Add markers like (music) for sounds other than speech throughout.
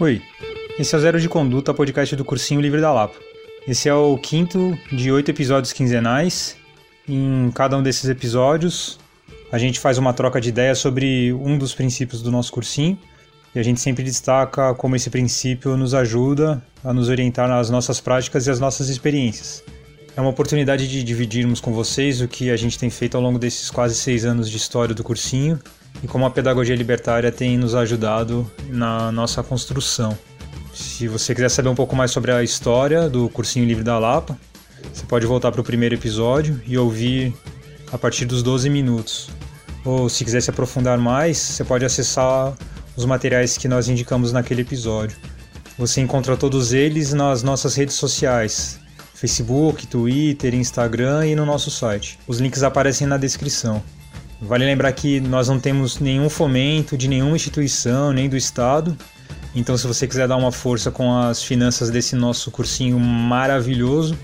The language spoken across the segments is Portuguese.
Oi, esse é o Zero de Conduta, podcast do Cursinho Livre da Lapa. Esse é o quinto de oito episódios quinzenais. Em cada um desses episódios, a gente faz uma troca de ideias sobre um dos princípios do nosso cursinho e a gente sempre destaca como esse princípio nos ajuda a nos orientar nas nossas práticas e as nossas experiências. É uma oportunidade de dividirmos com vocês o que a gente tem feito ao longo desses quase seis anos de história do cursinho e como a pedagogia libertária tem nos ajudado na nossa construção. Se você quiser saber um pouco mais sobre a história do Cursinho Livre da Lapa, você pode voltar para o primeiro episódio e ouvir a partir dos 12 minutos. Ou se quiser se aprofundar mais, você pode acessar os materiais que nós indicamos naquele episódio. Você encontra todos eles nas nossas redes sociais, Facebook, Twitter, Instagram e no nosso site. Os links aparecem na descrição. Vale lembrar que nós não temos nenhum fomento de nenhuma instituição, nem do Estado. Então, se você quiser dar uma força com as finanças desse nosso cursinho maravilhoso,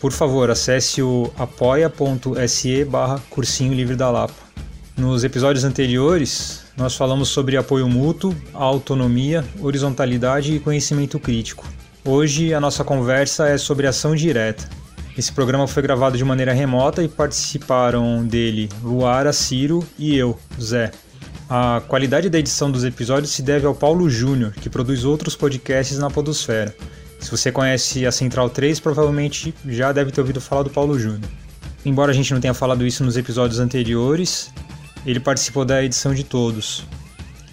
por favor, acesse o apoia.se barra cursinho livre da Lapa. Nos episódios anteriores, nós falamos sobre apoio mútuo, autonomia, horizontalidade e conhecimento crítico. Hoje a nossa conversa é sobre ação direta. Esse programa foi gravado de maneira remota e participaram dele Luara, Ciro e eu, Zé. A qualidade da edição dos episódios se deve ao Paulo Júnior, que produz outros podcasts na Podosfera. Se você conhece a Central 3, provavelmente já deve ter ouvido falar do Paulo Júnior. Embora a gente não tenha falado isso nos episódios anteriores, ele participou da edição de todos.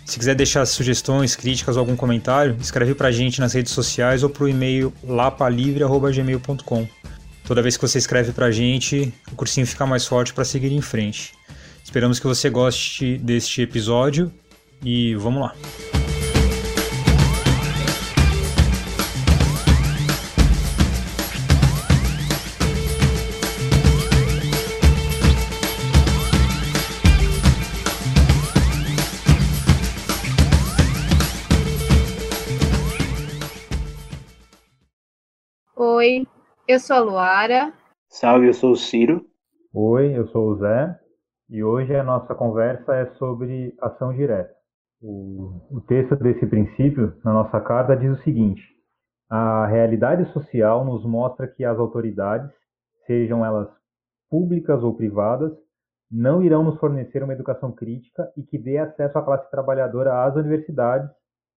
Se quiser deixar sugestões, críticas ou algum comentário, escreve pra gente nas redes sociais ou pro e-mail lapalivre.gmail.com. Toda vez que você escreve pra gente, o cursinho fica mais forte para seguir em frente. Esperamos que você goste deste episódio e vamos lá. Oi, eu sou a Luara. Salve, eu sou o Ciro. Oi, eu sou o Zé e hoje a nossa conversa é sobre ação direta. O, o texto desse princípio na nossa carta diz o seguinte: a realidade social nos mostra que as autoridades, sejam elas públicas ou privadas, não irão nos fornecer uma educação crítica e que dê acesso à classe trabalhadora às universidades.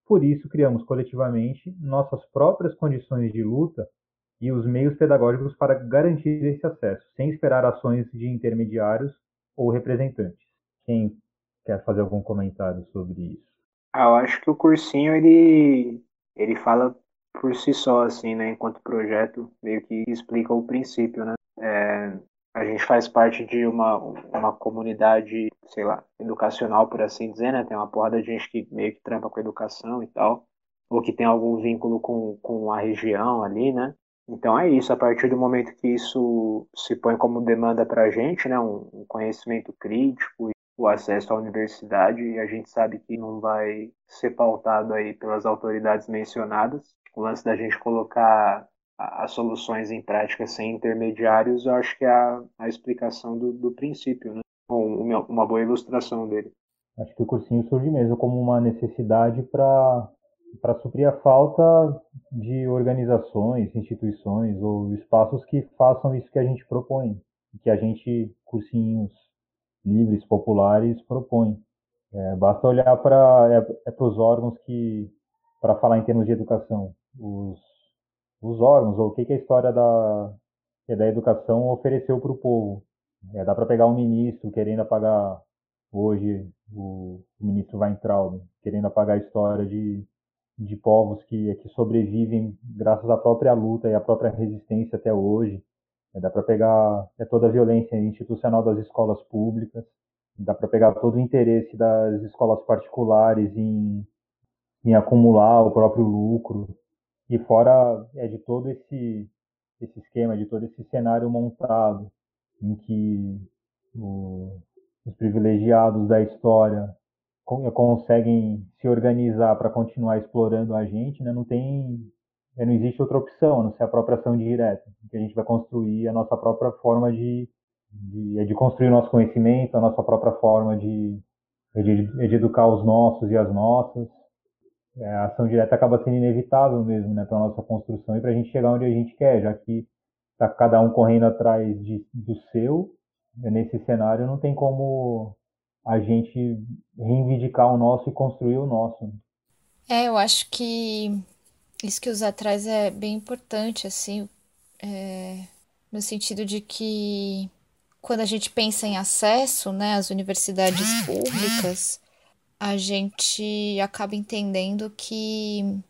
Por isso, criamos coletivamente nossas próprias condições de luta e os meios pedagógicos para garantir esse acesso, sem esperar ações de intermediários ou representantes. Quem quer fazer algum comentário sobre isso? Ah, eu acho que o cursinho ele ele fala por si só assim, né, enquanto projeto, meio que explica o princípio, né? É, a gente faz parte de uma, uma comunidade, sei lá, educacional, por assim dizer, né? Tem uma porrada de gente que meio que trampa com educação e tal, ou que tem algum vínculo com, com a região ali, né? Então é isso, a partir do momento que isso se põe como demanda para a gente, né, um, conhecimento crítico e o acesso à universidade, a gente sabe que não vai ser pautado aí pelas autoridades mencionadas. O lance da gente colocar as soluções em prática sem intermediários, eu acho que é a, a explicação do, do princípio, né? uma boa ilustração dele. Acho que o cursinho surge mesmo como uma necessidade para para suprir a falta de organizações, instituições ou espaços que façam isso que a gente propõe, que a gente, cursinhos livres, populares, propõe. É, basta olhar para é, é os órgãos que, para falar em termos de educação, os, os órgãos, ou o que, que a história da, é da educação ofereceu para o povo. É, dá para pegar um ministro querendo apagar, hoje, o, o ministro Weintraub, querendo apagar a história de de povos que, que sobrevivem graças à própria luta e à própria resistência até hoje. É, dá para pegar é toda a violência institucional das escolas públicas, dá para pegar todo o interesse das escolas particulares em, em acumular o próprio lucro. E fora é de todo esse, esse esquema, de todo esse cenário montado, em que o, os privilegiados da história conseguem se organizar para continuar explorando a gente, né, não tem, é, não existe outra opção, a não ser a própria ação direta, que a gente vai construir a nossa própria forma de, de, é de construir o nosso conhecimento, a nossa própria forma de, de, de educar os nossos e as nossas. é, a ação direta acaba sendo inevitável mesmo, né, para nossa construção e para a gente chegar onde a gente quer, já que está cada um correndo atrás de, do seu, né, nesse cenário não tem como a gente reivindicar o nosso e construir o nosso. É, eu acho que isso que o Zé traz é bem importante, assim, é, no sentido de que quando a gente pensa em acesso né, às universidades públicas, a gente acaba entendendo que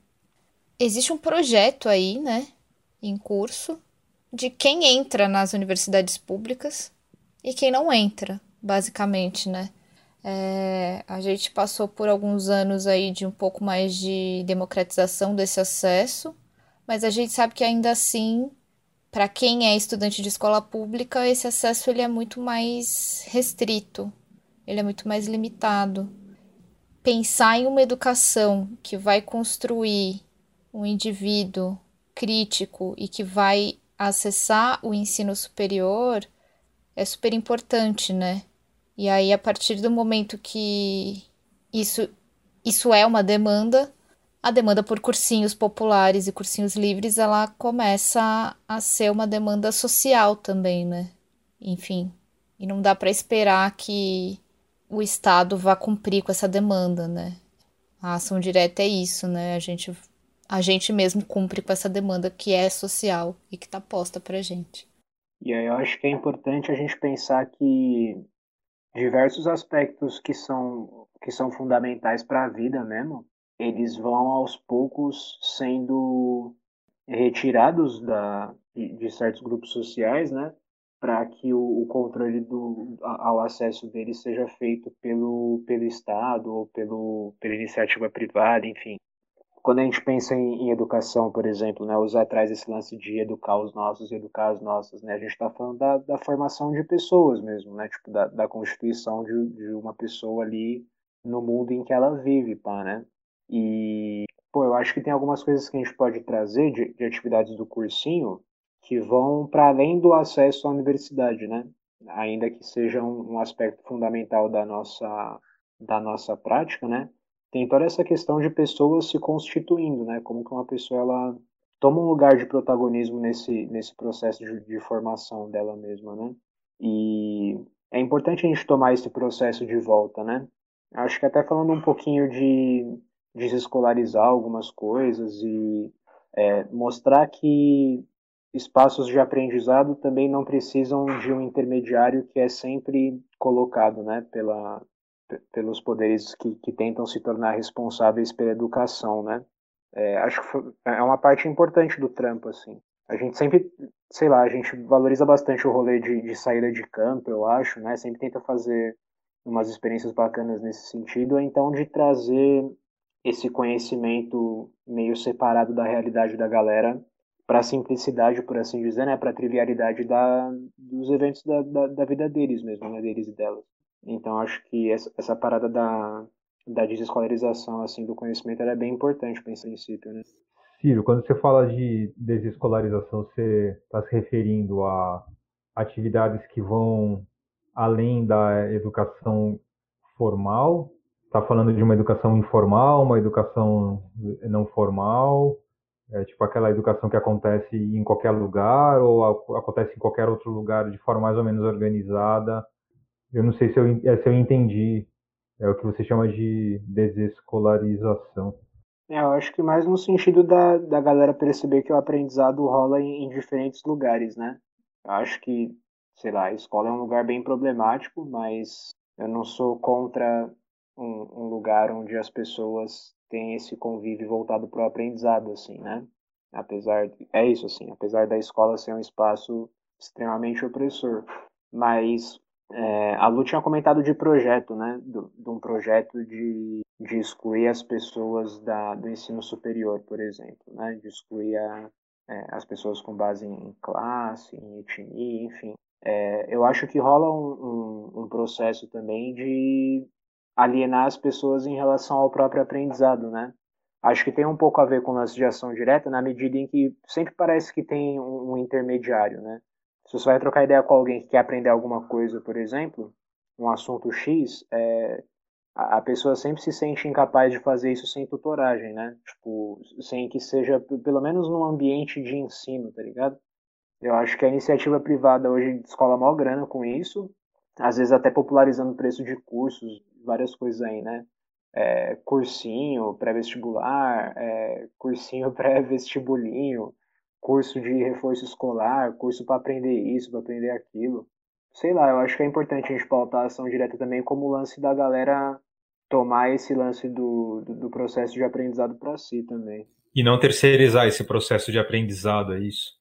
existe um projeto aí, né, em curso, de quem entra nas universidades públicas e quem não entra, basicamente, né? É, a gente passou por alguns anos aí de um pouco mais de democratização desse acesso, mas a gente sabe que ainda assim, para quem é estudante de escola pública, esse acesso ele é muito mais restrito, ele é muito mais limitado. Pensar em uma educação que vai construir um indivíduo crítico e que vai acessar o ensino superior é super importante, né? E aí, a partir do momento que isso, isso é uma demanda, a demanda por cursinhos populares e cursinhos livres, ela começa a ser uma demanda social também, né? Enfim, e não dá para esperar que o Estado vá cumprir com essa demanda, né? A ação direta é isso, né? A gente, a gente mesmo cumpre com essa demanda que é social e que está posta para gente. E aí eu acho que é importante a gente pensar que diversos aspectos que são, que são fundamentais para a vida mesmo, eles vão aos poucos sendo retirados da, de, de certos grupos sociais, né? Para que o, o, controle do, ao acesso deles seja feito pelo, pelo Estado ou pelo, pela iniciativa privada, enfim quando a gente pensa em, em, educação, por exemplo, né, usar atrás esse lance de educar os nossos e educar as nossas, né, a gente está falando da, da, formação de pessoas mesmo, né, tipo, da, da constituição de, de, uma pessoa ali no mundo em que ela vive, pá, né, e, pô, eu acho que tem algumas coisas que a gente pode trazer de, de atividades do cursinho que vão para além do acesso à universidade, né, ainda que seja um, um aspecto fundamental da nossa, da nossa prática, né, tem toda essa questão de pessoas se constituindo, né? Como que uma pessoa ela toma um lugar de protagonismo nesse, nesse processo de, de formação dela mesma, né? E é importante a gente tomar esse processo de volta, né? Acho que até falando um pouquinho de desescolarizar algumas coisas e é, mostrar que espaços de aprendizado também não precisam de um intermediário que é sempre colocado, né, pela, pelos poderes que, que tentam se tornar responsáveis pela educação, né? É, acho que é uma parte importante do trampo, assim. A gente sempre, sei lá, a gente valoriza bastante o rolê de, de saída de campo, eu acho, né? Sempre tenta fazer umas experiências bacanas nesse sentido, então de trazer esse conhecimento meio separado da realidade da galera para a simplicidade, por assim dizer, né? Para a trivialidade da, dos eventos da, da, da vida deles mesmo, né? Deles e delas. Então acho que essa, parada da, da desescolarização assim, do conhecimento é bem importante para esse princípio. Né? Ciro, quando você fala de desescolarização, você está se referindo a atividades que vão além da educação formal? Está falando de uma educação informal, uma educação não formal? É, tipo aquela educação que acontece em qualquer lugar ou acontece em qualquer outro lugar de forma mais ou menos organizada eu não sei se eu, é, se eu entendi. É o que você chama de desescolarização. É, eu acho que mais no sentido da, da galera perceber que o aprendizado rola em, em diferentes lugares, né? Eu acho que, sei lá, a escola é um lugar bem problemático, mas eu não sou contra um, um lugar onde as pessoas têm esse convívio voltado para o aprendizado, assim, né? Apesar de, é isso assim, apesar da escola ser um espaço extremamente opressor, mas é, a Lu tinha comentado de projeto, né? De um projeto de, de excluir as pessoas da, do ensino superior, por exemplo, né? De excluir a, é, as pessoas com base em classe, em etnia, enfim. É, eu acho que rola um, um, um, processo também de alienar as pessoas em relação ao próprio aprendizado, né? Acho que tem um pouco a ver com a de ação direta, na medida em que sempre parece que tem um, um intermediário, né? Se você vai trocar ideia com alguém que quer aprender alguma coisa, por exemplo, um assunto X, é, a, a pessoa sempre se sente incapaz de fazer isso sem tutoragem, né? Tipo, sem que seja, pelo menos num ambiente de ensino, tá ligado? Eu acho que a iniciativa privada hoje escola maior grana com isso, às vezes até popularizando o preço de cursos, várias coisas aí, né? É, cursinho pré-vestibular, é, cursinho (laughs) pré-vestibulinho, curso de reforço escolar, curso para aprender isso, para aprender aquilo sei lá, eu acho que é importante a gente pautar a ação direta também como lance da galera tomar esse lance do, do, do processo de aprendizado para si também. E não terceirizar esse processo de aprendizado, é isso?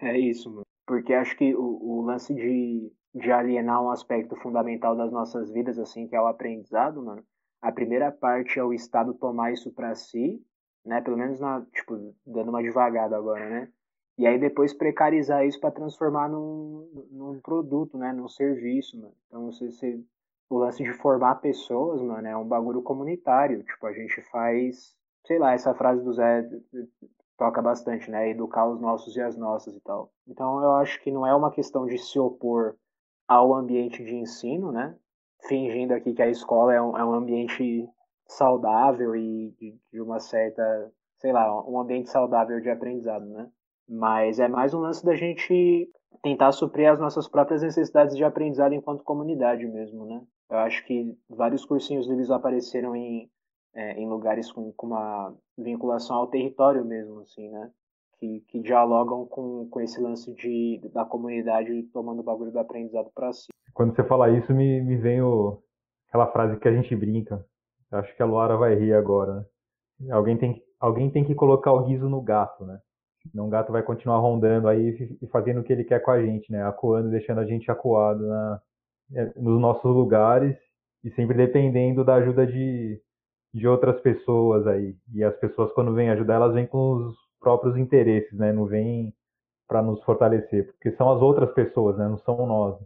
É isso, mano. Porque acho que o, o lance de, de alienar um aspecto fundamental das nossas vidas, assim, que é o aprendizado, mano, a primeira parte é o Estado tomar isso para si, né? Pelo menos na, tipo, dando uma devagada agora, né? E aí depois precarizar isso para transformar num, num produto, né? Num serviço, mano. Então você, você, o lance de formar pessoas, mano, é um bagulho comunitário. Tipo, a gente faz, sei lá, essa frase do Zé toca bastante, né? Educar os nossos e as nossas e tal. Então eu acho que não é uma questão de se opor ao ambiente de ensino, né? Fingindo aqui que a escola é um, é um ambiente saudável e de, de uma certa, sei lá, um ambiente saudável de aprendizado, né? Mas é mais um lance da gente tentar suprir as nossas próprias necessidades de aprendizado enquanto comunidade mesmo, né? Eu acho que vários cursinhos livres apareceram em, é, em lugares com, com uma vinculação ao território mesmo, assim, né? Que, que dialogam com, com esse lance de, da comunidade tomando o bagulho do aprendizado para si. Quando você fala isso, me, me vem o, aquela frase que a gente brinca. Eu acho que a Luara vai rir agora, né? Alguém tem, alguém tem que colocar o riso no gato, né? Senão o gato vai continuar rondando aí e fazendo o que ele quer com a gente, né? Acuando, deixando a gente acuado na, é, nos nossos lugares e sempre dependendo da ajuda de, de outras pessoas aí. E as pessoas, quando vêm ajudar, elas vêm com os próprios interesses, né? Não vêm para nos fortalecer, porque são as outras pessoas, né? Não são nós.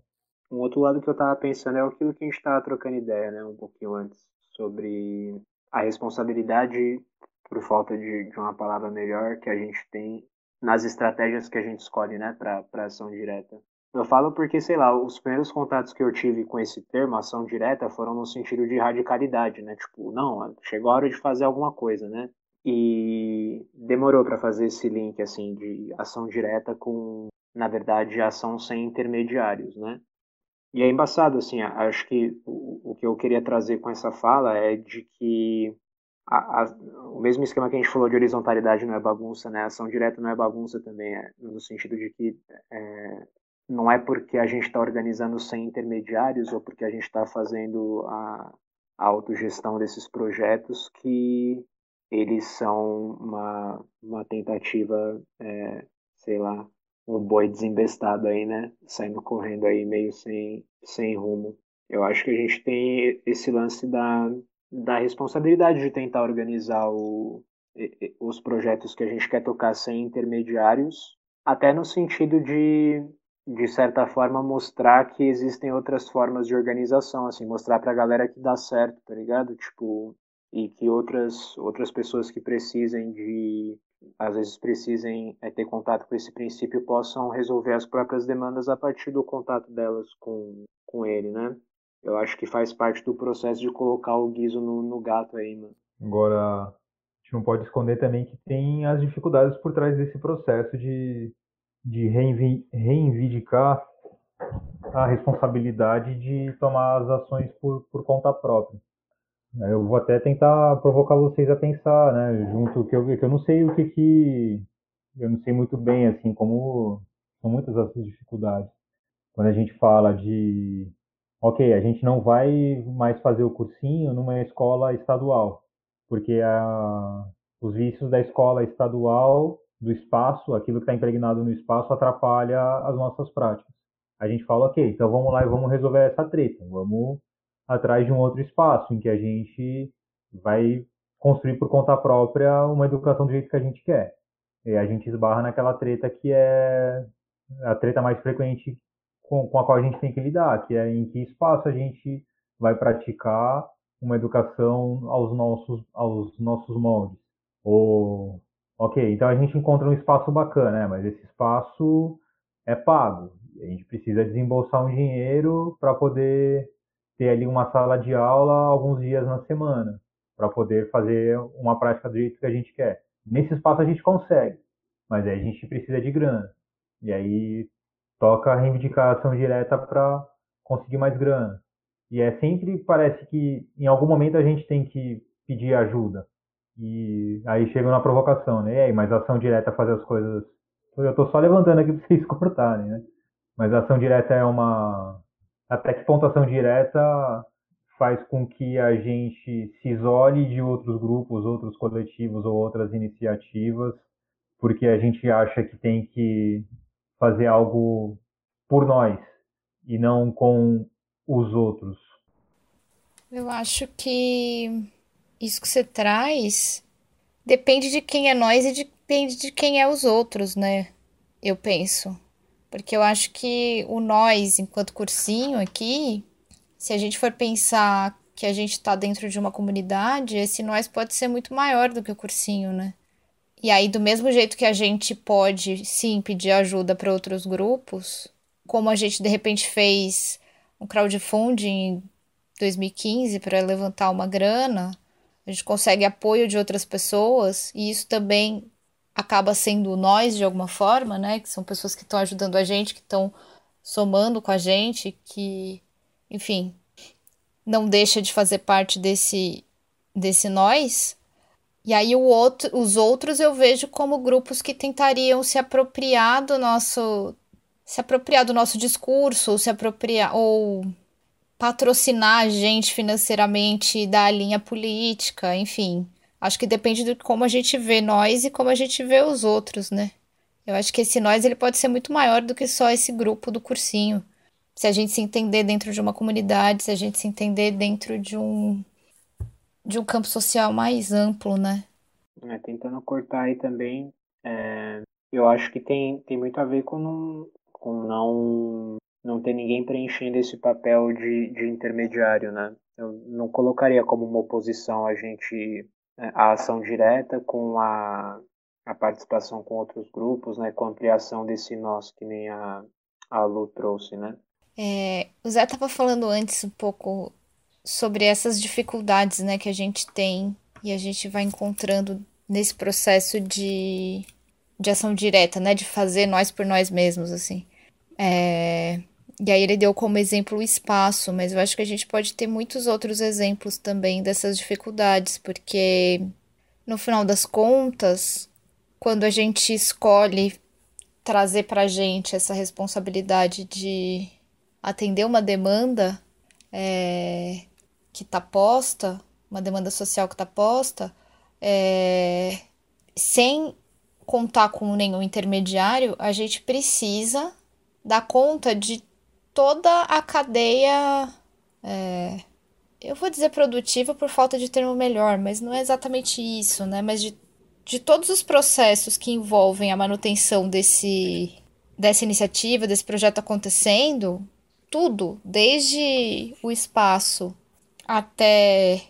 Um outro lado que eu estava pensando é aquilo que a gente estava trocando ideia, né? Um pouquinho antes, sobre a responsabilidade por falta de, de uma palavra melhor, que a gente tem nas estratégias que a gente escolhe, né, para ação direta. Eu falo porque, sei lá, os primeiros contatos que eu tive com esse termo, ação direta, foram no sentido de radicalidade, né? Tipo, não, chegou a hora de fazer alguma coisa, né? E demorou para fazer esse link, assim, de ação direta com, na verdade, ação sem intermediários, né? E é embaçado, assim, acho que o, o que eu queria trazer com essa fala é de que a, a, o mesmo esquema que a gente falou de horizontalidade não é bagunça, né? Ação direta não é bagunça também, é, no sentido de que é, não é porque a gente está organizando sem intermediários ou porque a gente está fazendo a, a autogestão desses projetos que eles são uma, uma tentativa, é, sei lá, um boi desembestado aí, né? Saindo correndo aí meio sem, sem rumo. Eu acho que a gente tem esse lance da, da responsabilidade de tentar organizar o, os projetos que a gente quer tocar sem intermediários, até no sentido de, de certa forma, mostrar que existem outras formas de organização, assim, mostrar pra galera que dá certo, tá ligado? Tipo, e que outras, outras pessoas que precisem de, às vezes precisem é, ter contato com esse princípio possam resolver as próprias demandas a partir do contato delas com, com ele, né? Eu acho que faz parte do processo de colocar o guiso no, no gato aí, mano. Agora, a gente não pode esconder também que tem as dificuldades por trás desse processo de, de reinvi, reivindicar a responsabilidade de tomar as ações por, por conta própria. Eu vou até tentar provocar vocês a pensar, né, junto que eu, que eu não sei o que que eu não sei muito bem assim como são muitas essas dificuldades. Quando a gente fala de ok, a gente não vai mais fazer o cursinho numa escola estadual, porque a, os vícios da escola estadual, do espaço, aquilo que está impregnado no espaço, atrapalha as nossas práticas. A gente fala, ok, então vamos lá e vamos resolver essa treta, vamos atrás de um outro espaço em que a gente vai construir por conta própria uma educação do jeito que a gente quer. E a gente esbarra naquela treta que é a treta mais frequente com, com a qual a gente tem que lidar, que é em que espaço a gente vai praticar uma educação aos nossos, aos nossos moldes. Ou, ok, então a gente encontra um espaço bacana, né? mas esse espaço é pago. A gente precisa desembolsar um dinheiro para poder ter ali uma sala de aula alguns dias na semana, para poder fazer uma prática do jeito que a gente quer. Nesse espaço a gente consegue, mas aí a gente precisa de grana. E aí toca a reivindicação direta para conseguir mais grana. E é sempre parece que em algum momento a gente tem que pedir ajuda. E aí chega na provocação, né? E aí, mas ação direta fazer as coisas. Eu estou só levantando aqui (laughs) para vocês cortarem, né? Mas ação direta é uma. Até que ponto ação direta faz com que a gente se isole de outros grupos, outros coletivos ou outras iniciativas, porque a gente acha que tem que fazer algo por nós e não com os outros. Eu acho que isso que você traz depende de quem é nós e depende de quem é os outros, né? Eu penso. Porque eu acho que o nós, enquanto cursinho aqui, se a gente for pensar que a gente está dentro de uma comunidade, esse nós pode ser muito maior do que o cursinho, né? E aí, do mesmo jeito que a gente pode, sim, pedir ajuda para outros grupos, como a gente de repente fez um crowdfunding em 2015 para levantar uma grana, a gente consegue apoio de outras pessoas e isso também acaba sendo nós de alguma forma, né? Que são pessoas que estão ajudando a gente, que estão somando com a gente, que, enfim, não deixa de fazer parte desse desse nós. E aí outro, os outros eu vejo como grupos que tentariam se apropriar do nosso se apropriar do nosso discurso, ou se apropriar ou patrocinar a gente financeiramente da linha política, enfim. Acho que depende de como a gente vê nós e como a gente vê os outros, né? Eu acho que esse nós ele pode ser muito maior do que só esse grupo do cursinho. Se a gente se entender dentro de uma comunidade, se a gente se entender dentro de um de um campo social mais amplo, né? É, tentando cortar aí também, é, eu acho que tem, tem muito a ver com não, com não não ter ninguém preenchendo esse papel de, de intermediário, né? Eu não colocaria como uma oposição a gente é, a ação direta com a, a participação com outros grupos, né? Com a ampliação desse nós que nem a, a Lu trouxe, né? É, o Zé estava falando antes um pouco sobre essas dificuldades, né, que a gente tem e a gente vai encontrando nesse processo de, de ação direta, né, de fazer nós por nós mesmos, assim. É, e aí ele deu como exemplo o espaço, mas eu acho que a gente pode ter muitos outros exemplos também dessas dificuldades, porque no final das contas, quando a gente escolhe trazer para gente essa responsabilidade de atender uma demanda é, que está posta, uma demanda social que está posta, é, sem contar com nenhum intermediário, a gente precisa dar conta de toda a cadeia. É, eu vou dizer produtiva por falta de termo melhor, mas não é exatamente isso, né? Mas de, de todos os processos que envolvem a manutenção desse, dessa iniciativa, desse projeto acontecendo, tudo, desde o espaço até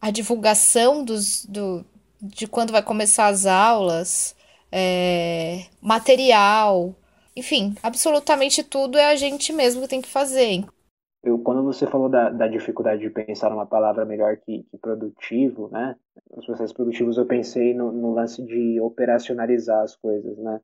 a divulgação dos, do, de quando vai começar as aulas, é, material, enfim, absolutamente tudo é a gente mesmo que tem que fazer. Eu, quando você falou da, da dificuldade de pensar uma palavra melhor que, que produtivo, né? Os processos produtivos, eu pensei no, no, lance de operacionalizar as coisas, né?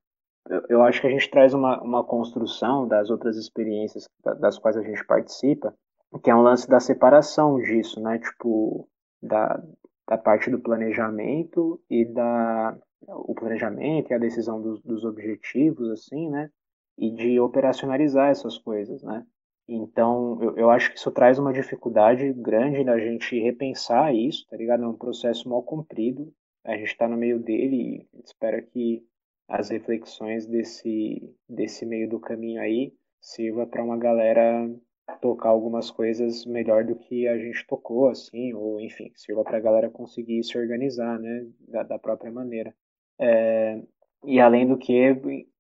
Eu, eu acho que a gente traz uma, uma construção das outras experiências das quais a gente participa, que é um lance da separação disso, né? Tipo, da, da parte do planejamento e da o planejamento e a decisão dos, dos objetivos, assim, né? e de operacionalizar essas coisas, né? Então, eu, eu acho que isso traz uma dificuldade grande da gente repensar isso, tá ligado? É um processo mal cumprido, a gente está no meio dele e espera que as reflexões desse, desse meio do caminho aí sirva para uma galera tocar algumas coisas melhor do que a gente tocou, assim, ou enfim, sirva para a galera conseguir se organizar, né, da, da própria maneira. É, e além do que,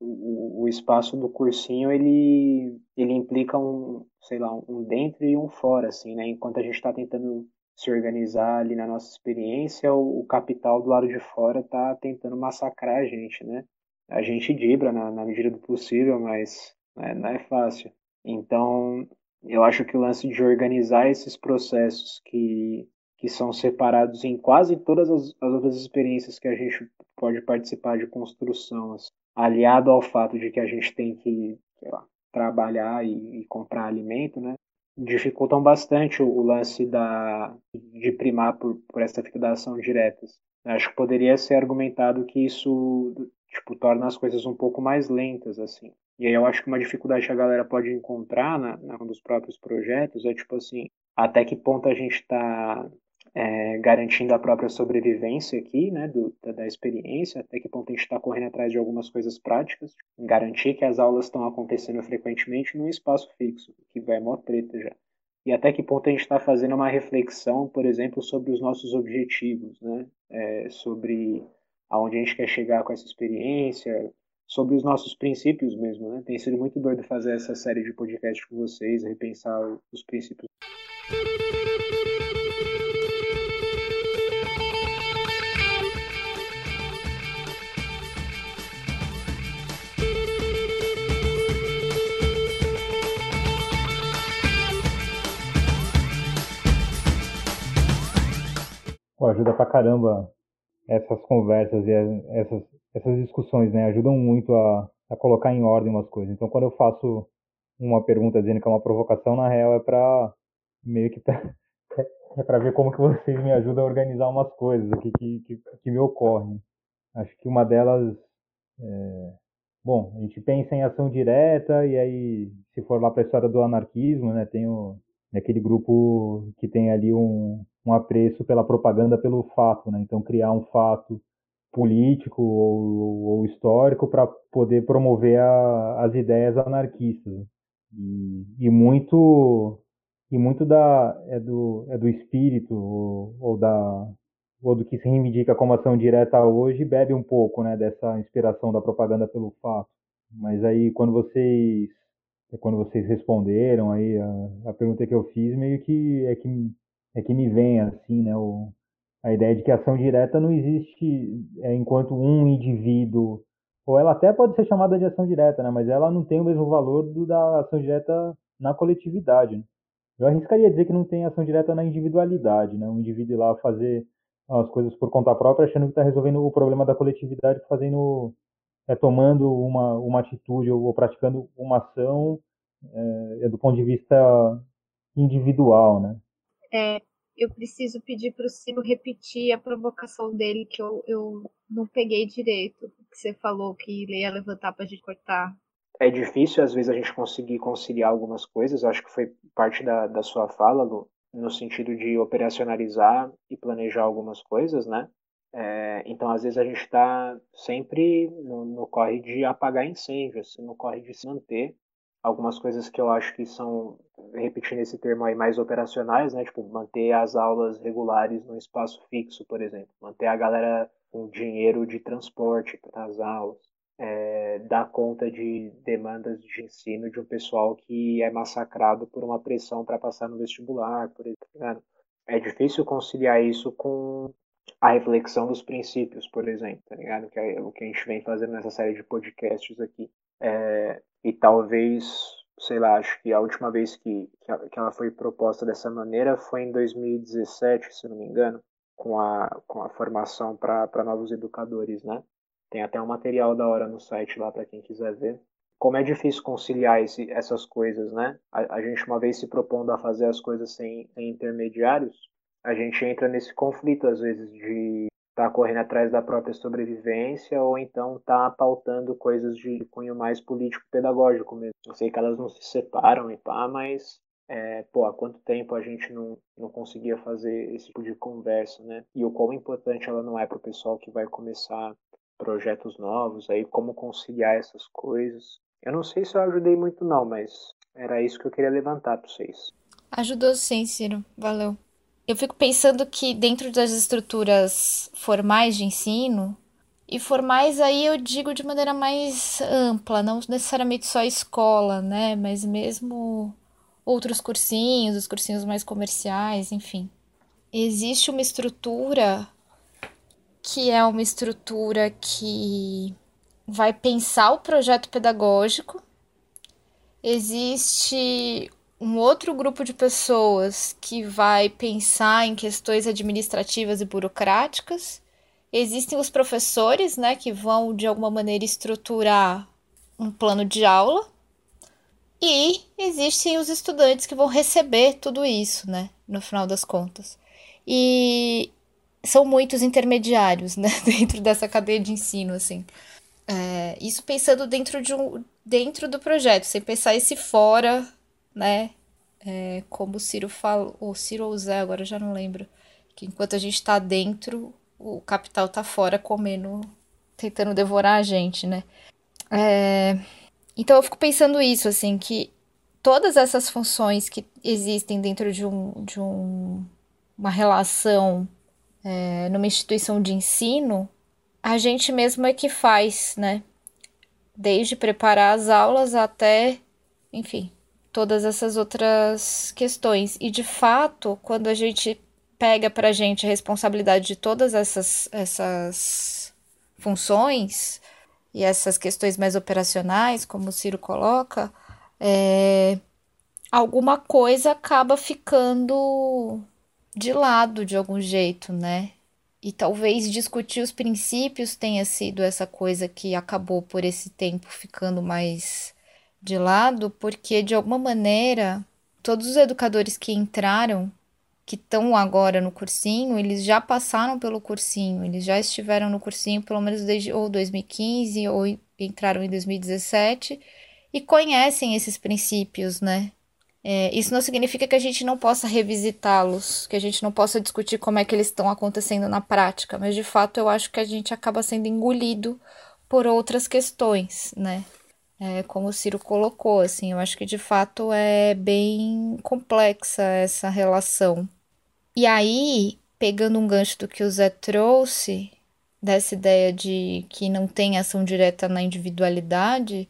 o, o espaço do cursinho, ele, ele implica um, sei lá, um dentro e um fora, assim, né? Enquanto a gente está tentando se organizar ali na nossa experiência, o, o capital do lado de fora está tentando massacrar a gente, né? A gente dibra na, na medida do possível, mas né, não é fácil. Então, eu acho que o lance de organizar esses processos que, que são separados em quase todas as, as outras experiências que a gente pode participar de construção, assim, aliado ao fato de que a gente tem que lá, trabalhar e, e, comprar alimento, né? dificultam bastante o, lance da, de primar por, por essa fixação diretas. Acho que poderia ser argumentado que isso tipo, torna as coisas um pouco mais lentas, assim. E aí eu acho que uma dificuldade que a galera pode encontrar na, na dos próprios projetos é, tipo assim, até que ponto a gente está é, garantindo a própria sobrevivência aqui, né, do, da, da, experiência, até que ponto a gente está correndo atrás de algumas coisas práticas, garantir que as aulas estão acontecendo frequentemente num espaço fixo, que vai mó treta já. E até que ponto a gente está fazendo uma reflexão, por exemplo, sobre os nossos objetivos, né, é, sobre aonde a gente quer chegar com essa experiência, sobre os nossos princípios mesmo, né? Tem sido muito doido fazer essa série de podcast com vocês, repensar os princípios. Pô, ajuda pra caramba essas conversas e essas, essas discussões, né? Ajudam muito a, a colocar em ordem umas coisas. Então, quando eu faço uma pergunta dizendo que é uma provocação, na real é para meio que (laughs) pra, é para ver como que vocês me ajudam a organizar umas coisas, o que, que, que, que me ocorre. Acho que uma delas é, bom, a gente pensa em ação direta e aí se for lá para a história do anarquismo, né, tem o, aquele grupo que tem ali um, um apreço pela propaganda pelo fato, né? Então criar um fato político ou, ou histórico para poder promover a, as ideias anarquistas. E, e, muito e muito da é do é do espírito ou, ou, da ou do que se reivindica como ação direta hoje bebe um pouco né dessa inspiração da propaganda pelo fato. Mas aí quando vocês quando vocês responderam aí a, a pergunta que eu fiz meio que é que é que me vem assim, né, o, a ideia de que ação direta não existe é, enquanto um indivíduo, ou ela até pode ser chamada de ação direta, né, mas ela não tem o mesmo valor do da ação direta na coletividade. Né? Eu arriscaria dizer que não tem ação direta na individualidade, né, um indivíduo ir lá fazer as coisas por conta própria, achando que está resolvendo o problema da coletividade, fazendo, é, tomando uma, uma atitude ou, ou praticando uma ação é do ponto de vista individual, né? É, eu preciso pedir para o Ciro repetir a provocação dele, que eu, eu não peguei direito. Que você falou que ele ia levantar para a gente cortar. É difícil, às vezes, a gente conseguir conciliar algumas coisas. Acho que foi parte da, da sua fala, Lu, no sentido de operacionalizar e planejar algumas coisas, né? É, então, às vezes, a gente está sempre no, no, corre de apagar incêndios, no corre de se manter algumas coisas que eu acho que são, repetindo esse termo aí, mais operacionais, né? Tipo, manter as aulas regulares no espaço fixo, por exemplo. Manter a galera com dinheiro de transporte para as aulas. É, dar conta de demandas de ensino de um pessoal que é massacrado por uma pressão para passar no vestibular, por exemplo. Né? É difícil conciliar isso com a reflexão dos princípios, por exemplo, tá ligado? Que é o que a gente vem fazendo nessa série de podcasts aqui. É, e talvez, sei lá, acho que a última vez que, que ela foi proposta dessa maneira foi em 2017, se não me engano, com a, com a formação para novos educadores, né? Tem até um material da hora no site lá para quem quiser ver. Como é difícil conciliar esse, essas coisas, né? A, a, gente, uma vez se propondo a fazer as coisas sem, sem intermediários, a gente entra nesse conflito, às vezes, de tá correndo atrás da própria sobrevivência ou então tá pautando coisas de cunho mais político-pedagógico mesmo. Eu sei que elas não se separam e pá, mas é, pô, há quanto tempo a gente não, não conseguia fazer esse tipo de conversa, né? E o quão importante ela não é para o pessoal que vai começar projetos novos, aí como conciliar essas coisas. Eu não sei se eu ajudei muito não, mas era isso que eu queria levantar para vocês. Ajudou sim, Ciro. Valeu. Eu fico pensando que dentro das estruturas formais de ensino, e formais aí eu digo de maneira mais ampla, não necessariamente só a escola, né? Mas mesmo outros cursinhos, os cursinhos mais comerciais, enfim. Existe uma estrutura que é uma estrutura que vai pensar o projeto pedagógico. Existe um outro grupo de pessoas que vai pensar em questões administrativas e burocráticas. Existem os professores, né, que vão de alguma maneira estruturar um plano de aula. E existem os estudantes que vão receber tudo isso, né, no final das contas. E são muitos intermediários, (laughs) né, dentro dessa cadeia de ensino, assim. É, isso pensando dentro de um dentro do projeto, sem pensar esse fora, né? É, como o Ciro falou, o Ciro ou Zé, agora eu já não lembro, que enquanto a gente está dentro, o capital tá fora comendo, tentando devorar a gente, né? É, então eu fico pensando isso, assim, que todas essas funções que existem dentro de, um, de um, uma relação é, numa instituição de ensino, a gente mesmo é que faz, né? Desde preparar as aulas até, enfim, todas essas outras questões. E de fato, quando a gente pega para a gente a responsabilidade de todas essas, essas funções e essas questões mais operacionais, como o Ciro coloca, é, alguma coisa acaba ficando de lado de algum jeito, né? E talvez discutir os princípios tenha sido essa coisa que acabou por esse tempo ficando mais de lado, porque de alguma maneira todos os educadores que entraram, que estão agora no cursinho, eles já passaram pelo cursinho, eles já estiveram no cursinho pelo menos desde ou 2015 ou entraram em 2017 e conhecem esses princípios, né? É, isso não significa que a gente não possa revisitá-los, que a gente não possa discutir como é que eles estão acontecendo na prática, mas de fato eu acho que a gente acaba sendo engolido por outras questões, né? É, como o Ciro colocou, assim, eu acho que de fato é bem complexa essa relação. E aí, pegando um gancho do que o Zé trouxe, dessa ideia de que não tem ação direta na individualidade,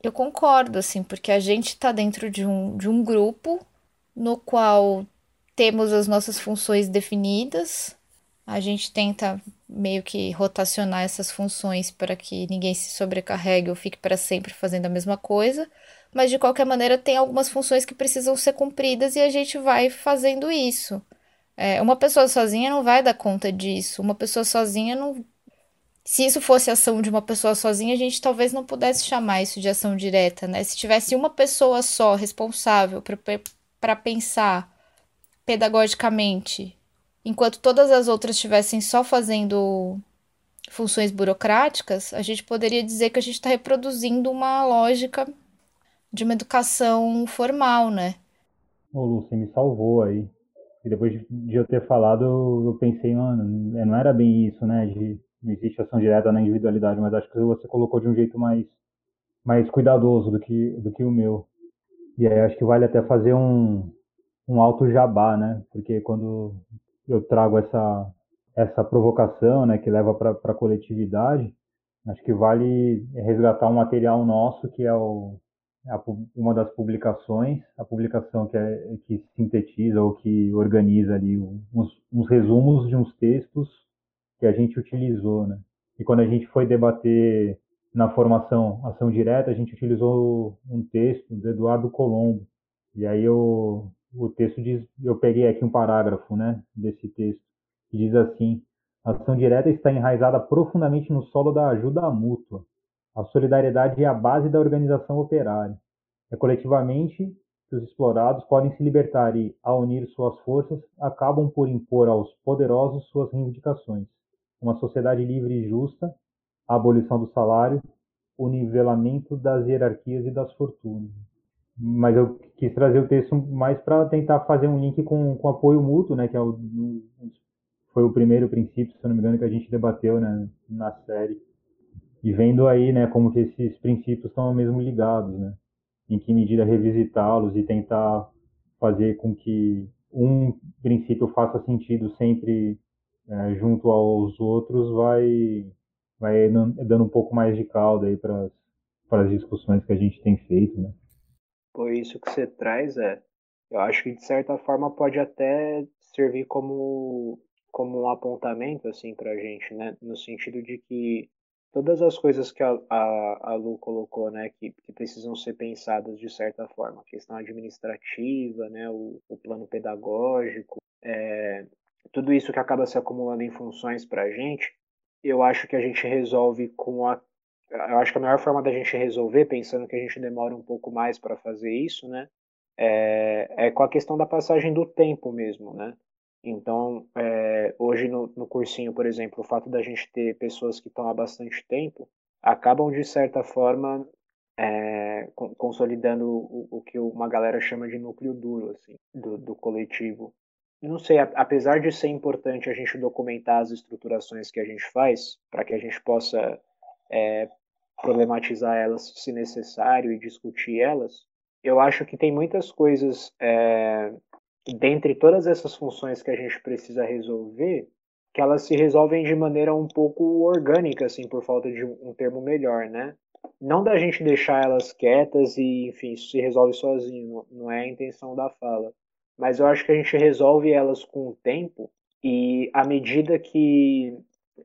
eu concordo, assim, porque a gente está dentro de um, de um grupo no qual temos as nossas funções definidas, a gente tenta meio que rotacionar essas funções para que ninguém se sobrecarregue ou fique para sempre fazendo a mesma coisa, mas de qualquer maneira tem algumas funções que precisam ser cumpridas e a gente vai fazendo isso. É, uma pessoa sozinha não vai dar conta disso, uma pessoa sozinha não se isso fosse ação de uma pessoa sozinha, a gente talvez não pudesse chamar isso de ação direta, né? Se tivesse uma pessoa só responsável para pensar pedagogicamente, enquanto todas as outras estivessem só fazendo funções burocráticas, a gente poderia dizer que a gente está reproduzindo uma lógica de uma educação formal, né? Ô, Lu, você me salvou aí. E depois de eu ter falado, eu pensei, mano, não era bem isso, né? De não existe ação direta na individualidade, mas acho que você colocou de um jeito mais, mais cuidadoso do que, do que o meu. E aí acho que vale até fazer um, um alto jabá, né? Porque quando eu trago essa, essa provocação, né, que leva para a coletividade, acho que vale resgatar um material nosso que é o, a, uma das publicações, a publicação que, é, que sintetiza ou que organiza ali uns, uns resumos de uns textos que a gente utilizou, né? E quando a gente foi debater na formação ação direta, a gente utilizou um texto do Eduardo Colombo. E aí eu, o texto diz, eu peguei aqui um parágrafo, né, desse texto, que diz assim: a ação direta está enraizada profundamente no solo da ajuda mútua. A solidariedade é a base da organização operária. É coletivamente que os explorados podem se libertar e, ao unir suas forças, acabam por impor aos poderosos suas reivindicações uma sociedade livre e justa, a abolição do salário, o nivelamento das hierarquias e das fortunas. Mas eu quis trazer o texto mais para tentar fazer um link com, com apoio mútuo, né, que é o, foi o primeiro princípio, se não me engano, que a gente debateu né, na série. E vendo aí né, como que esses princípios estão mesmo ligados, né? em que medida revisitá-los e tentar fazer com que um princípio faça sentido sempre é, junto aos outros vai, vai dando um pouco mais de caldo aí para as discussões que a gente tem feito, né? Por isso que você traz é, eu acho que de certa forma pode até servir como como um apontamento assim para a gente, né? No sentido de que todas as coisas que a, a, a Lu colocou, né, que, que precisam ser pensadas de certa forma, questão administrativa, né, o, o plano pedagógico, é, tudo isso que acaba se acumulando em funções para a gente, eu acho que a gente resolve com a eu acho que a melhor forma da gente resolver, pensando que a gente demora um pouco mais para fazer isso, né, é, é, com a questão da passagem do tempo mesmo, né? Então, é, hoje no, no cursinho, por exemplo, o fato da gente ter pessoas que estão há bastante tempo acabam, de certa forma, é, consolidando o, o, que uma galera chama de núcleo duro assim, do, do coletivo. Não sei, apesar de ser importante a gente documentar as estruturações que a gente faz, para que a gente possa é, problematizar elas se necessário e discutir elas, eu acho que tem muitas coisas é, dentre todas essas funções que a gente precisa resolver, que elas se resolvem de maneira um pouco orgânica, assim, por falta de um termo melhor, né? Não da gente deixar elas quietas e, enfim, isso se resolve sozinho, não é a intenção da fala. Mas eu acho que a gente resolve elas com o tempo e à medida que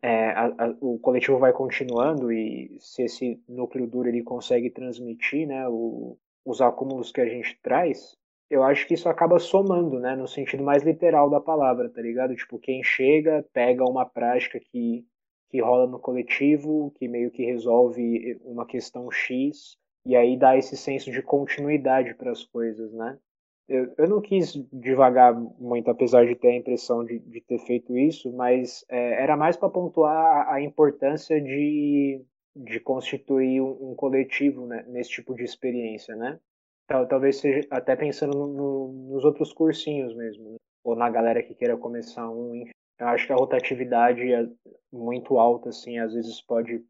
é, a, a, o coletivo vai continuando e se esse núcleo duro ele consegue transmitir né, o, os acúmulos que a gente traz, eu acho que isso acaba somando, né, no sentido mais literal da palavra, tá ligado? Tipo, quem chega, pega uma prática que, que rola no coletivo, que meio que resolve uma questão X, e aí dá esse senso de continuidade para as coisas, né? Eu, eu não quis devagar muito, apesar de ter a impressão de, de ter feito isso, mas é, era mais para pontuar a, a, importância de, de constituir um, um coletivo né, nesse tipo de experiência, né? talvez seja até pensando no, no, nos outros cursinhos mesmo, né? ou na galera que queira começar um. Enfim. Eu acho que a rotatividade é muito alta, assim, às vezes pode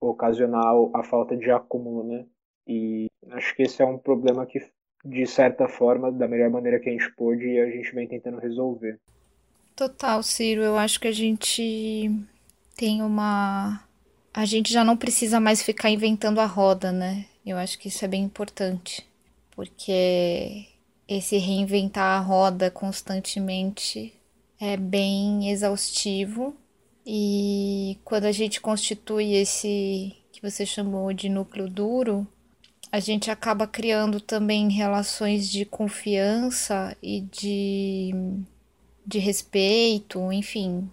ocasionar a falta de acúmulo, né? E acho que esse é um problema que, de certa forma, da melhor maneira que a gente pôde, a gente vem tentando resolver. Total, Ciro. Eu acho que a gente tem uma. A gente já não precisa mais ficar inventando a roda, né? Eu acho que isso é bem importante porque esse reinventar a roda constantemente é bem exaustivo e quando a gente constitui esse que você chamou de núcleo duro, a gente acaba criando também relações de confiança e de, de respeito, enfim,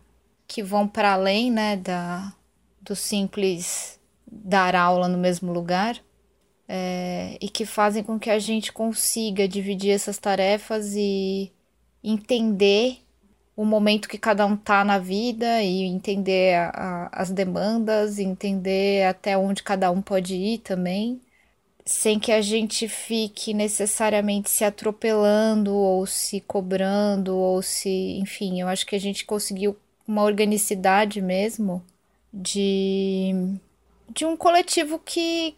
que vão para além né, da, do simples dar aula no mesmo lugar é, e que fazem com que a gente consiga dividir essas tarefas e entender o momento que cada um tá na vida e entender a, a, as demandas, entender até onde cada um pode ir também, sem que a gente fique necessariamente se atropelando ou se cobrando ou se, enfim, eu acho que a gente conseguiu uma organicidade mesmo de de um coletivo que,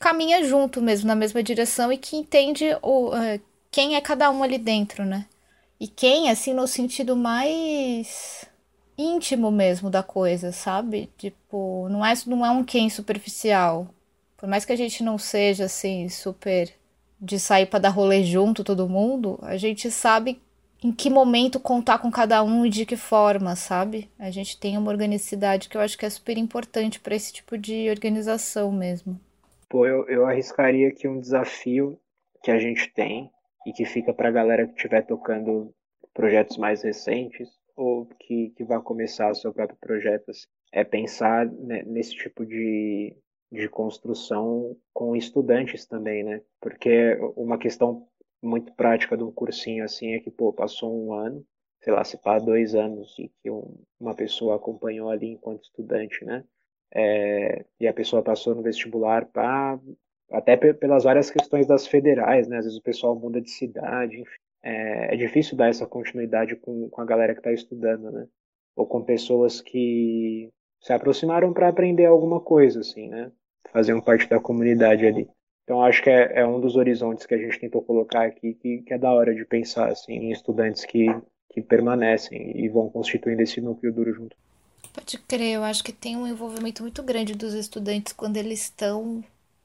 caminha junto mesmo, na mesma direção e que entende o, uh, quem é cada um ali dentro, né? E quem, assim, no sentido mais íntimo mesmo da coisa, sabe? Tipo, não é, não é um quem superficial. Por mais que a gente não seja, assim, super de sair para dar rolê junto todo mundo, a gente sabe em que momento contar com cada um e de que forma, sabe? A gente tem uma organicidade que eu acho que é super importante para esse tipo de organização mesmo. Pô, eu, eu arriscaria que um desafio que a gente tem e que fica para a galera que estiver tocando projetos mais recentes ou que, que vai começar o seu próprio projeto assim, é pensar né, nesse tipo de, de construção com estudantes também, né? Porque uma questão muito prática de um cursinho assim é que, pô, passou um ano, sei lá, se pá, dois anos e que um, uma pessoa acompanhou ali enquanto estudante, né? é, e a pessoa passou no vestibular para até pelas várias questões das federais, né? Às vezes o pessoal muda de cidade, enfim. É, é difícil dar essa continuidade com, com a galera que está estudando, né? Ou com pessoas que se aproximaram para aprender alguma coisa, assim, né? Faziam parte da comunidade ali. Então acho que é, é, um dos horizontes que a gente tentou colocar aqui, que, que é da hora de pensar assim, em estudantes que, que permanecem e vão constituindo esse núcleo duro junto. Pode crer, eu acho que tem um envolvimento muito grande dos estudantes quando eles estão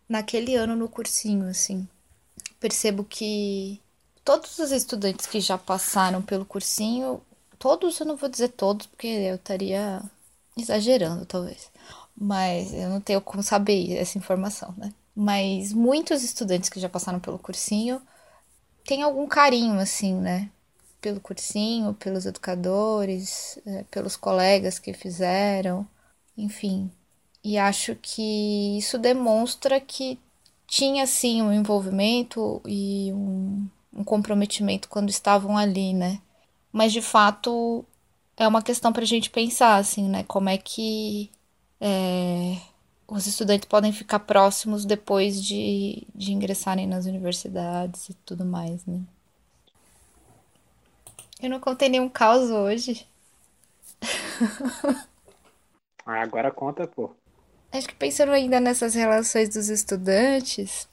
naquele ano no cursinho, assim. Percebo que todos os estudantes que já passaram pelo cursinho, todos, eu não vou dizer todos, porque eu estaria exagerando, talvez. Mas eu não tenho como saber essa informação, né? Mas muitos estudantes que já passaram pelo cursinho têm algum carinho, assim, né? Pelo cursinho, pelos educadores, é, pelos colegas que fizeram, enfim. E acho que isso demonstra que tinha, sim, um envolvimento e um, um comprometimento quando estavam ali, né? Mas, de fato, é uma questão para a gente pensar, assim, né? Como é que é, os estudantes podem ficar próximos depois de, de ingressarem nas universidades e tudo mais, né? Eu não contei nenhum caos hoje. (laughs) Ah, agora conta, pô. Acho que pensando ainda nessas relações dos estudantes,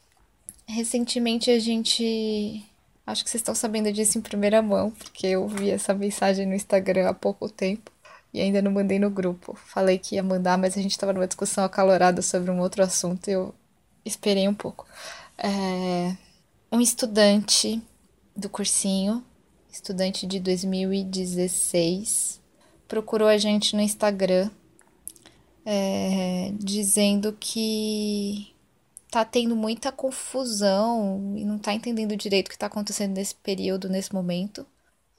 recentemente a gente. Acho que vocês estão sabendo disso em primeira mão, porque eu vi essa mensagem no Instagram há pouco tempo e ainda não mandei no grupo. Falei que ia mandar, mas a gente estava numa discussão acalorada sobre um outro assunto e eu esperei um pouco. É... Um estudante do cursinho, estudante de 2016, procurou a gente no Instagram é... dizendo que tá tendo muita confusão e não tá entendendo direito o que tá acontecendo nesse período, nesse momento.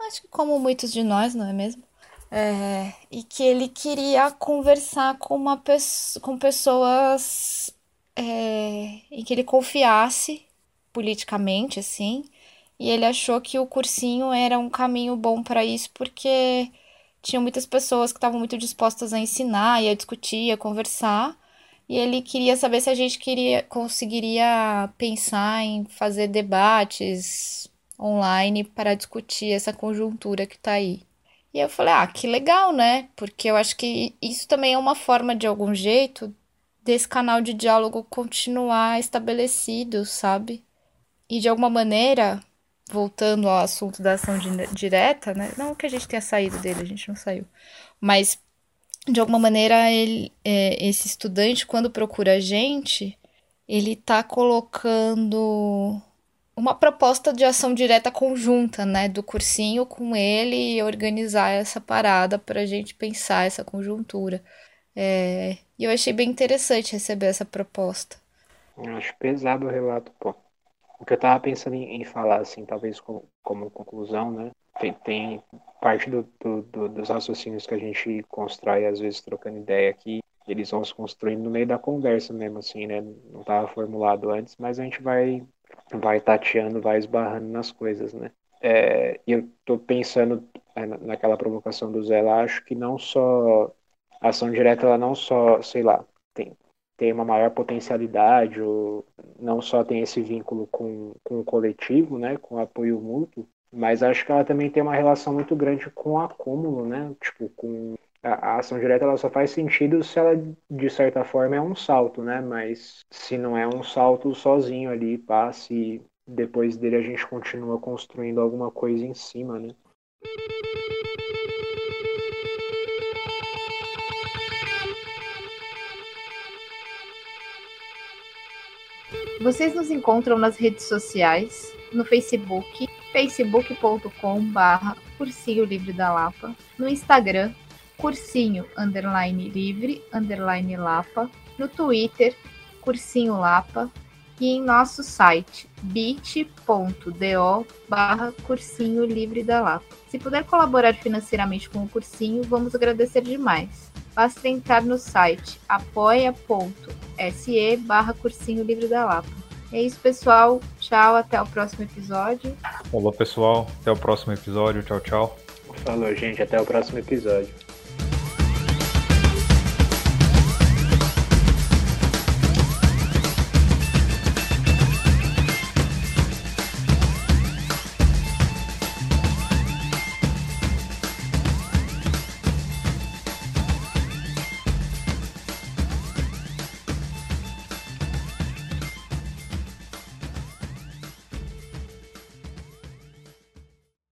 Acho que como muitos de nós, não é mesmo? É, e que ele queria conversar com uma pessoa, com pessoas é, em que ele confiasse politicamente, assim. E ele achou que o cursinho era um caminho bom para isso, porque tinha muitas pessoas que estavam muito dispostas a ensinar e a discutir, a conversar. E ele queria saber se a gente queria conseguiria pensar em fazer debates online para discutir essa conjuntura que está aí. E eu falei, ah, que legal, né? Porque eu acho que isso também é uma forma, de algum jeito, desse canal de diálogo continuar estabelecido, sabe? E de alguma maneira, voltando ao assunto da ação direta, né? Não que a gente tenha saído dele, a gente não saiu. Mas, de alguma maneira, ele, é, esse estudante, quando procura a gente, ele tá colocando uma proposta de ação direta conjunta, né, do cursinho com ele e organizar essa parada para a gente pensar essa conjuntura. É, e eu achei bem interessante receber essa proposta. Eu acho pesado o relato, pô. O que eu tava pensando em, em falar, assim, talvez como, como conclusão, né? Tem, tem parte do, do, do, dos raciocínios que a gente constrói, às vezes, trocando ideia aqui, eles vão se construindo no meio da conversa mesmo, assim, né? Não estava formulado antes, mas a gente vai vai tateando, vai esbarrando nas coisas, né? É, eu tô pensando é, naquela provocação do Zé lá, acho que não só a ação direta, ela não só, sei lá, tem, tem uma maior potencialidade, ou não só tem esse vínculo com, com o coletivo, né, com o apoio mútuo, mas acho que ela também tem uma relação muito grande com o acúmulo, né, tipo, com a, ação direta ela só faz sentido se ela, de certa forma, é um salto, né? Mas se não é um salto sozinho ali, passe depois dele a gente continua construindo alguma coisa em cima, né? Vocês nos encontram nas redes sociais, no Facebook, facebook.com/barra Cursinho Livre da Lapa, no Instagram, cursinho underline livre underline lapa, no Twitter, cursinho lapa e em nosso site bit.do barra cursinho livre da lapa. Se puder colaborar financeiramente com o cursinho, vamos agradecer demais. Basta entrar no site apoia.se barra cursinho livre da lapa. É isso, pessoal. Tchau, até o próximo episódio. Olá, pessoal. Até o próximo episódio. Tchau, tchau. Falou, gente. Até o próximo episódio.